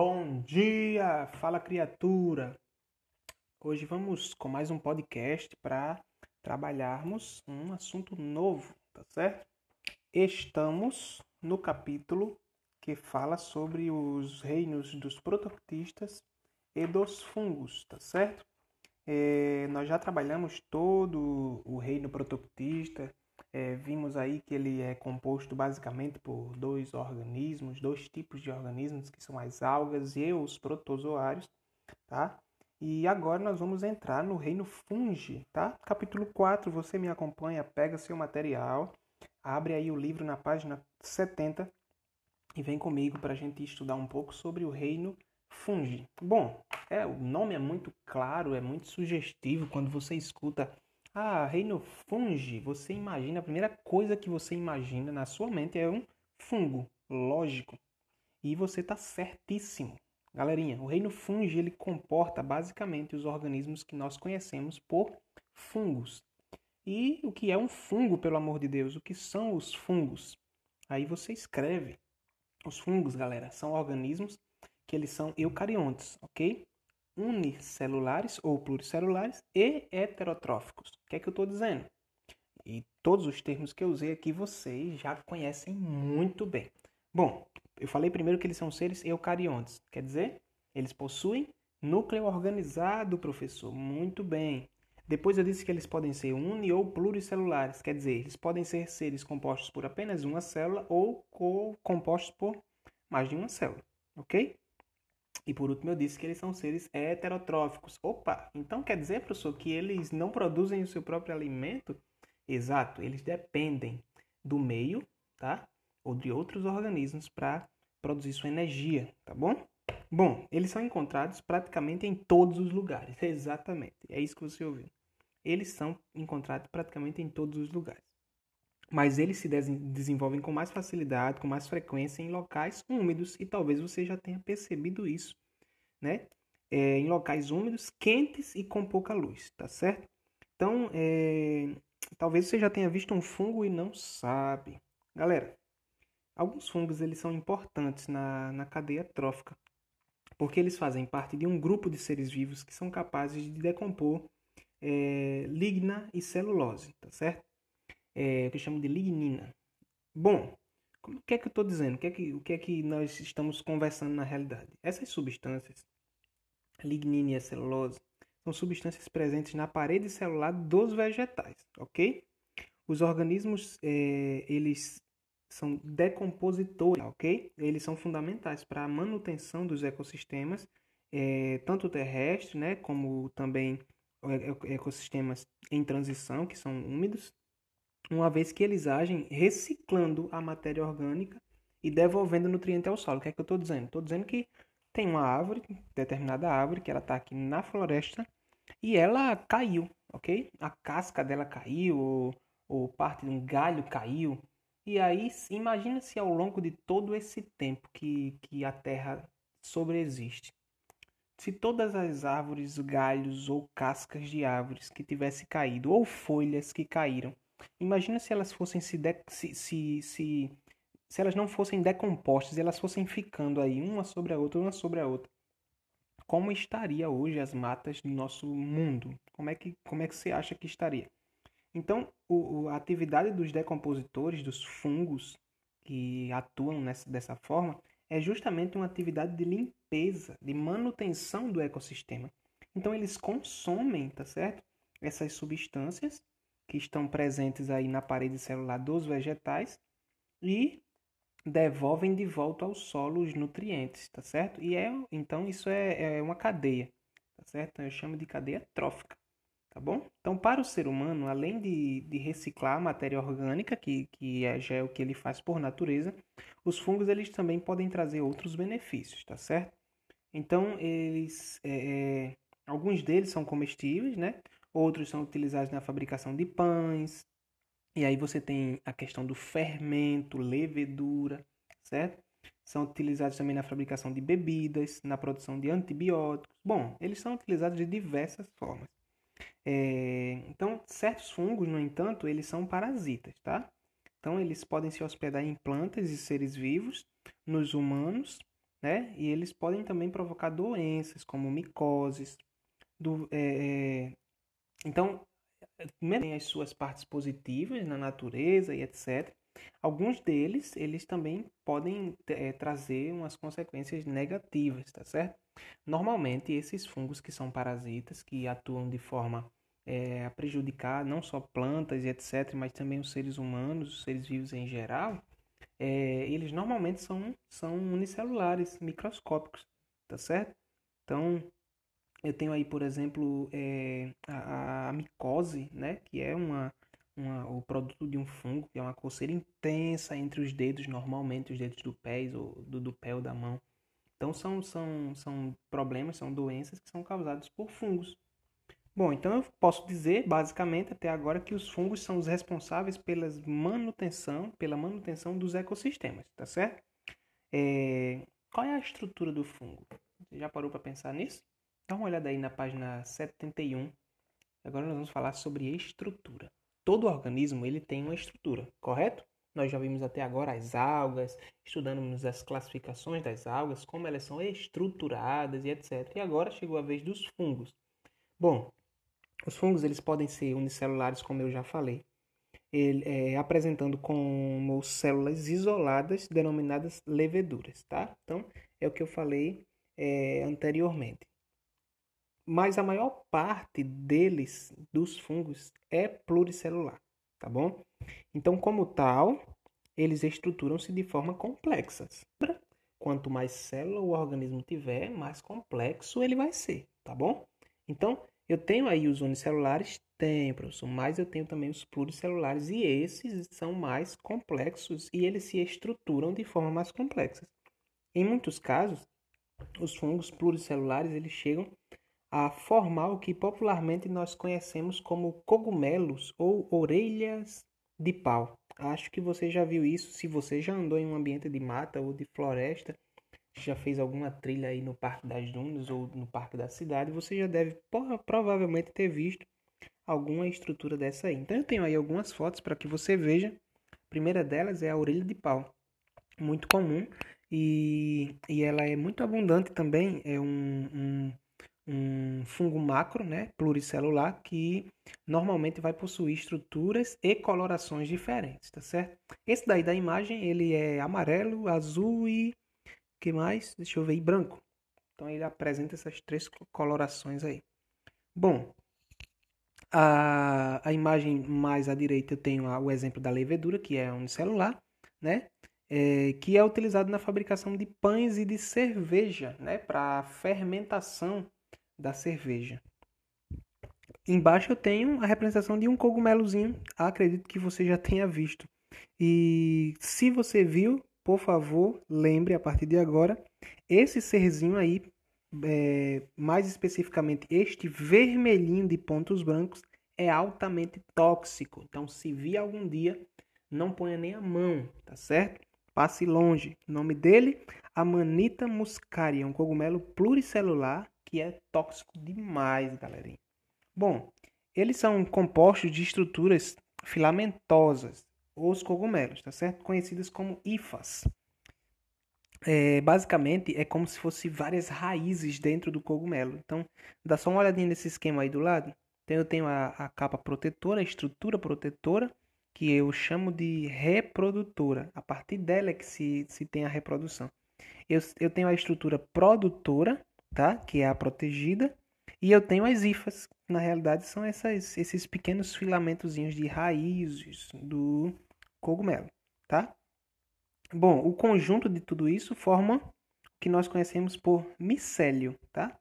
Bom dia, fala criatura. Hoje vamos com mais um podcast para trabalharmos um assunto novo, tá certo? Estamos no capítulo que fala sobre os reinos dos prototistas e dos fungos, tá certo? É, nós já trabalhamos todo o reino protoctista, é, vimos aí que ele é composto basicamente por dois organismos, dois tipos de organismos, que são as algas e os protozoários, tá? E agora nós vamos entrar no reino fungi, tá? Capítulo 4, você me acompanha, pega seu material, abre aí o livro na página 70 e vem comigo para a gente estudar um pouco sobre o reino fungi. Bom, é, o nome é muito claro, é muito sugestivo quando você escuta ah, reino fungi, você imagina, a primeira coisa que você imagina na sua mente é um fungo, lógico. E você está certíssimo. Galerinha, o reino fungi ele comporta basicamente os organismos que nós conhecemos por fungos. E o que é um fungo, pelo amor de Deus? O que são os fungos? Aí você escreve. Os fungos, galera, são organismos que eles são eucariontes, ok? Unicelulares ou pluricelulares e heterotróficos. O que é que eu estou dizendo? E todos os termos que eu usei aqui vocês já conhecem muito bem. Bom, eu falei primeiro que eles são seres eucariontes, quer dizer, eles possuem núcleo organizado, professor. Muito bem. Depois eu disse que eles podem ser uni ou pluricelulares, quer dizer, eles podem ser seres compostos por apenas uma célula ou compostos por mais de uma célula, ok? E por último, eu disse que eles são seres heterotróficos. Opa, então quer dizer, professor, que eles não produzem o seu próprio alimento? Exato, eles dependem do meio, tá? Ou de outros organismos para produzir sua energia, tá bom? Bom, eles são encontrados praticamente em todos os lugares. Exatamente, é isso que você ouviu. Eles são encontrados praticamente em todos os lugares. Mas eles se desenvolvem com mais facilidade, com mais frequência em locais úmidos e talvez você já tenha percebido isso né? É, em locais úmidos, quentes e com pouca luz, tá certo? Então, é, talvez você já tenha visto um fungo e não sabe. Galera, alguns fungos eles são importantes na, na cadeia trófica, porque eles fazem parte de um grupo de seres vivos que são capazes de decompor é, ligna e celulose, tá certo? É, o que chamo de lignina. Bom, o que é que eu estou dizendo? O que, é que, o que é que nós estamos conversando na realidade? Essas substâncias, lignina e a celulose, são substâncias presentes na parede celular dos vegetais, ok? Os organismos, é, eles são decompositores, ok? Eles são fundamentais para a manutenção dos ecossistemas, é, tanto terrestres, né, como também ecossistemas em transição, que são úmidos, uma vez que eles agem reciclando a matéria orgânica e devolvendo nutriente ao solo. O que é que eu estou dizendo? Estou dizendo que tem uma árvore, determinada árvore, que ela está aqui na floresta e ela caiu, ok? A casca dela caiu, ou, ou parte de um galho caiu. E aí, imagina se ao longo de todo esse tempo que, que a Terra sobreexiste, se todas as árvores, galhos ou cascas de árvores que tivessem caído, ou folhas que caíram, Imagina se elas fossem se, de, se, se, se, se elas não fossem decompostas, elas fossem ficando aí uma sobre a outra, uma sobre a outra. Como estaria hoje as matas do nosso mundo? Como é que, como é que você acha que estaria? Então, o, a atividade dos decompositores, dos fungos que atuam nessa, dessa forma, é justamente uma atividade de limpeza, de manutenção do ecossistema. Então, eles consomem, tá certo? Essas substâncias que estão presentes aí na parede celular dos vegetais e devolvem de volta ao solo os nutrientes, tá certo? E é então isso é, é uma cadeia, tá certo? Eu chamo de cadeia trófica, tá bom? Então para o ser humano, além de, de reciclar a matéria orgânica, que, que é, já é o que ele faz por natureza, os fungos eles também podem trazer outros benefícios, tá certo? Então eles, é, é alguns deles são comestíveis, né? Outros são utilizados na fabricação de pães. E aí você tem a questão do fermento, levedura, certo? São utilizados também na fabricação de bebidas, na produção de antibióticos. Bom, eles são utilizados de diversas formas. É, então, certos fungos, no entanto, eles são parasitas, tá? Então, eles podem se hospedar em plantas e seres vivos, nos humanos, né? E eles podem também provocar doenças como micoses. Do, é, então, tem as suas partes positivas na natureza e etc. Alguns deles, eles também podem é, trazer umas consequências negativas, tá certo? Normalmente, esses fungos que são parasitas, que atuam de forma é, a prejudicar não só plantas e etc., mas também os seres humanos, os seres vivos em geral, é, eles normalmente são, são unicelulares, microscópicos, tá certo? Então, eu tenho aí, por exemplo, é, a, a, micose, né, que é uma, uma, o produto de um fungo, que é uma coceira intensa entre os dedos, normalmente os dedos do pé ou do, do pé ou da mão. Então, são, são, são problemas, são doenças que são causadas por fungos. Bom, então eu posso dizer, basicamente, até agora, que os fungos são os responsáveis pela manutenção, pela manutenção dos ecossistemas, tá certo? É... Qual é a estrutura do fungo? Você já parou para pensar nisso? Dá uma olhada aí na página 71. Agora nós vamos falar sobre estrutura. Todo organismo ele tem uma estrutura, correto? Nós já vimos até agora as algas, estudamos as classificações das algas, como elas são estruturadas e etc. E agora chegou a vez dos fungos. Bom, os fungos eles podem ser unicelulares, como eu já falei, ele, é, apresentando como células isoladas denominadas leveduras, tá? Então, é o que eu falei é, anteriormente. Mas a maior parte deles, dos fungos, é pluricelular, tá bom? Então, como tal, eles estruturam-se de forma complexa. Quanto mais célula o organismo tiver, mais complexo ele vai ser, tá bom? Então, eu tenho aí os unicelulares? Tenho, professor, mas eu tenho também os pluricelulares e esses são mais complexos e eles se estruturam de forma mais complexa. Em muitos casos, os fungos pluricelulares eles chegam a formar o que popularmente nós conhecemos como cogumelos ou orelhas de pau. Acho que você já viu isso se você já andou em um ambiente de mata ou de floresta já fez alguma trilha aí no Parque das Dunas ou no Parque da Cidade, você já deve provavelmente ter visto alguma estrutura dessa aí. Então eu tenho aí algumas fotos para que você veja. A primeira delas é a orelha de pau, muito comum e, e ela é muito abundante também. É um, um, um fungo macro, né, pluricelular, que normalmente vai possuir estruturas e colorações diferentes, tá certo? Esse daí da imagem ele é amarelo, azul e que mais? Deixa eu ver, e branco. Então ele apresenta essas três colorações aí. Bom, a, a imagem mais à direita eu tenho o exemplo da levedura, que é unicelular, né? É, que é utilizado na fabricação de pães e de cerveja, né? Para fermentação da cerveja. Embaixo eu tenho a representação de um cogumelozinho, acredito que você já tenha visto. E se você viu, por favor, lembre a partir de agora, esse serzinho aí, é, mais especificamente este vermelhinho de pontos brancos, é altamente tóxico. Então, se vir algum dia, não ponha nem a mão, tá certo? Passe longe. O nome dele, Amanita muscaria, um cogumelo pluricelular que é tóxico demais, galerinha. Bom, eles são compostos de estruturas filamentosas os cogumelos, tá certo? Conhecidas como hifas. É, basicamente é como se fosse várias raízes dentro do cogumelo. Então, dá só uma olhadinha nesse esquema aí do lado. Então, eu tenho a, a capa protetora, a estrutura protetora, que eu chamo de reprodutora. A partir dela é que se, se tem a reprodução. Eu, eu tenho a estrutura produtora, tá? que é a protegida, e eu tenho as hifas, que na realidade são essas, esses pequenos filamentozinhos de raízes do, cogumelo, tá? Bom, o conjunto de tudo isso forma o que nós conhecemos por micélio, tá?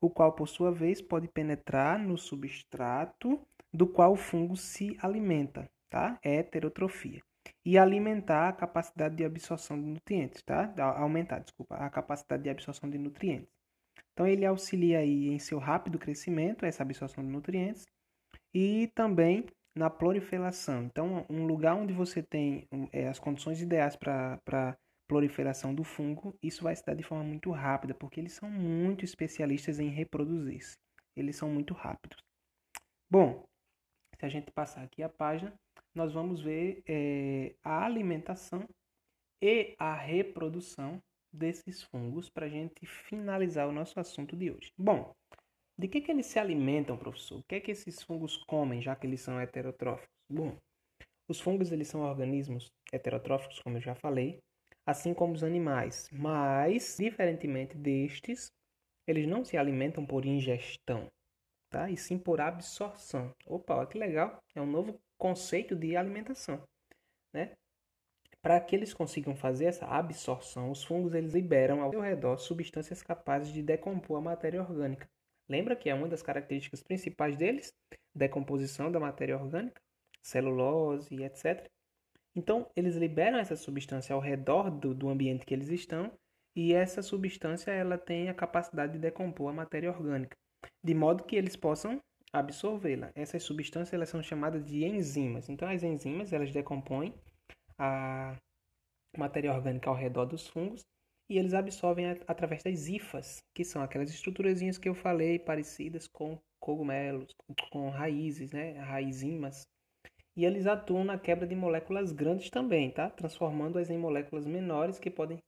O qual, por sua vez, pode penetrar no substrato do qual o fungo se alimenta, tá? É heterotrofia. E alimentar a capacidade de absorção de nutrientes, tá? Aumentar, desculpa, a capacidade de absorção de nutrientes. Então, ele auxilia aí em seu rápido crescimento, essa absorção de nutrientes, e também na proliferação. Então, um lugar onde você tem é, as condições ideais para proliferação do fungo, isso vai se dar de forma muito rápida, porque eles são muito especialistas em reproduzir-se. Eles são muito rápidos. Bom, se a gente passar aqui a página, nós vamos ver é, a alimentação e a reprodução desses fungos para a gente finalizar o nosso assunto de hoje. Bom, de que, que eles se alimentam, professor? O que é que esses fungos comem, já que eles são heterotróficos? Bom, os fungos eles são organismos heterotróficos, como eu já falei, assim como os animais, mas, diferentemente destes, eles não se alimentam por ingestão, tá? E sim por absorção. Opa, olha que legal! É um novo conceito de alimentação, né? Para que eles consigam fazer essa absorção, os fungos eles liberam ao seu redor substâncias capazes de decompor a matéria orgânica. Lembra que é uma das características principais deles? Decomposição da matéria orgânica, celulose, etc. Então, eles liberam essa substância ao redor do, do ambiente que eles estão e essa substância ela tem a capacidade de decompor a matéria orgânica, de modo que eles possam absorvê-la. Essas substâncias elas são chamadas de enzimas. Então, as enzimas elas decompõem a matéria orgânica ao redor dos fungos e eles absorvem através das hifas, que são aquelas estruturazinhas que eu falei, parecidas com cogumelos, com raízes, né, raizimas. E eles atuam na quebra de moléculas grandes também, tá? Transformando-as em moléculas menores que podem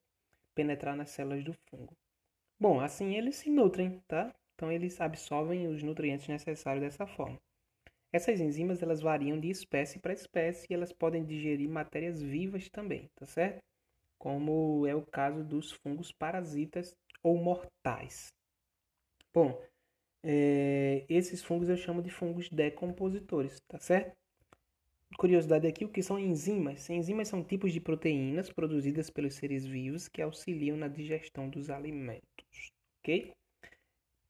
penetrar nas células do fungo. Bom, assim eles se nutrem, tá? Então eles absorvem os nutrientes necessários dessa forma. Essas enzimas elas variam de espécie para espécie e elas podem digerir matérias vivas também, tá certo? Como é o caso dos fungos parasitas ou mortais. Bom, é, esses fungos eu chamo de fungos decompositores, tá certo? Curiosidade aqui, o que são enzimas? Enzimas são tipos de proteínas produzidas pelos seres vivos que auxiliam na digestão dos alimentos, ok?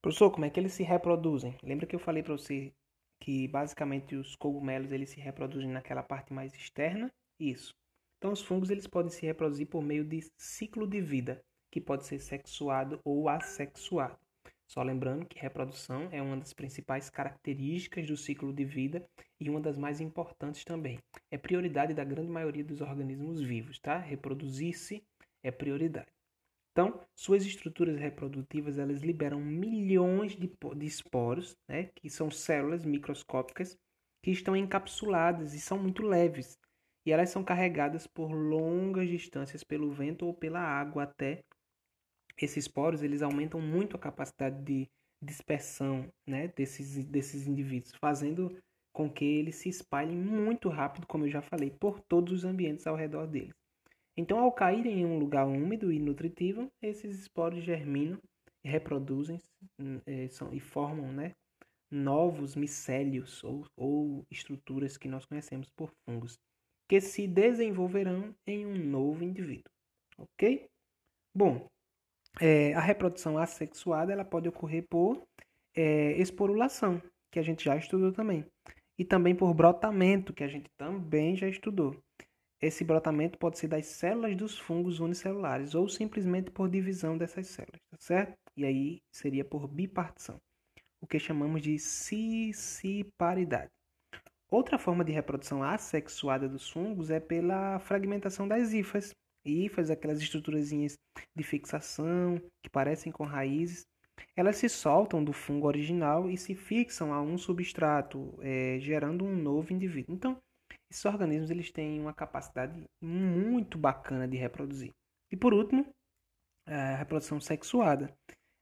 Professor, como é que eles se reproduzem? Lembra que eu falei para você que basicamente os cogumelos eles se reproduzem naquela parte mais externa? Isso. Então os fungos eles podem se reproduzir por meio de ciclo de vida, que pode ser sexuado ou assexuado. Só lembrando que reprodução é uma das principais características do ciclo de vida e uma das mais importantes também. É prioridade da grande maioria dos organismos vivos, tá? Reproduzir-se é prioridade. Então, suas estruturas reprodutivas elas liberam milhões de, de esporos, né, que são células microscópicas que estão encapsuladas e são muito leves. E elas são carregadas por longas distâncias pelo vento ou pela água até esses poros eles aumentam muito a capacidade de dispersão né, desses, desses indivíduos, fazendo com que eles se espalhem muito rápido, como eu já falei, por todos os ambientes ao redor deles. Então, ao caírem em um lugar úmido e nutritivo, esses esporos germinam e reproduzem é, são, e formam né, novos micélios ou, ou estruturas que nós conhecemos por fungos, que se desenvolverão em um novo indivíduo. Ok? Bom, é, a reprodução assexuada ela pode ocorrer por é, esporulação, que a gente já estudou também, e também por brotamento, que a gente também já estudou. Esse brotamento pode ser das células dos fungos unicelulares ou simplesmente por divisão dessas células, tá certo? E aí seria por bipartição, o que chamamos de cissiparidade. Outra forma de reprodução assexuada dos fungos é pela fragmentação das hifas. Hifas, aquelas estruturazinhas de fixação que parecem com raízes, elas se soltam do fungo original e se fixam a um substrato, é, gerando um novo indivíduo. Então, esses organismos eles têm uma capacidade muito bacana de reproduzir. E por último, a reprodução sexuada.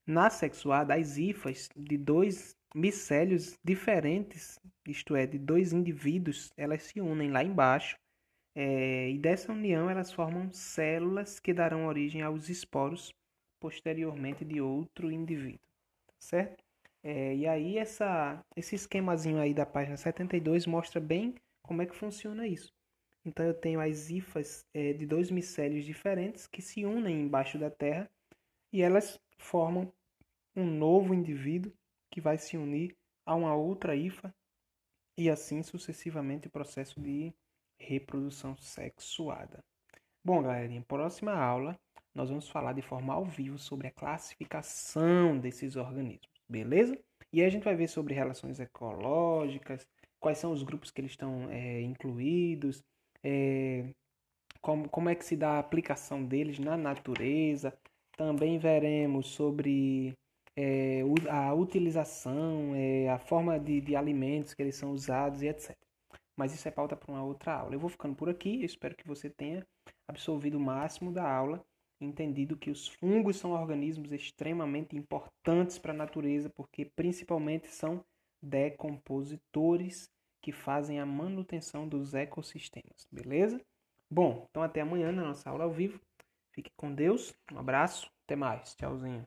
Na sexuada, as hifas de dois micélios diferentes, isto é, de dois indivíduos, elas se unem lá embaixo. É, e dessa união elas formam células que darão origem aos esporos posteriormente de outro indivíduo, certo? É, e aí essa, esse esquemazinho aí da página 72 mostra bem como é que funciona isso? Então eu tenho as hifas é, de dois micélios diferentes que se unem embaixo da Terra e elas formam um novo indivíduo que vai se unir a uma outra hifa e assim sucessivamente o processo de reprodução sexuada. Bom, galerinha, próxima aula nós vamos falar de forma ao vivo sobre a classificação desses organismos, beleza? E aí a gente vai ver sobre relações ecológicas, quais são os grupos que eles estão é, incluídos, é, como, como é que se dá a aplicação deles na natureza. Também veremos sobre é, a utilização, é, a forma de, de alimentos que eles são usados e etc. Mas isso é pauta para uma outra aula. Eu vou ficando por aqui, eu espero que você tenha absorvido o máximo da aula entendido que os fungos são organismos extremamente importantes para a natureza, porque principalmente são decompositores que fazem a manutenção dos ecossistemas, beleza? Bom, então até amanhã na nossa aula ao vivo. Fique com Deus, um abraço, até mais, tchauzinho.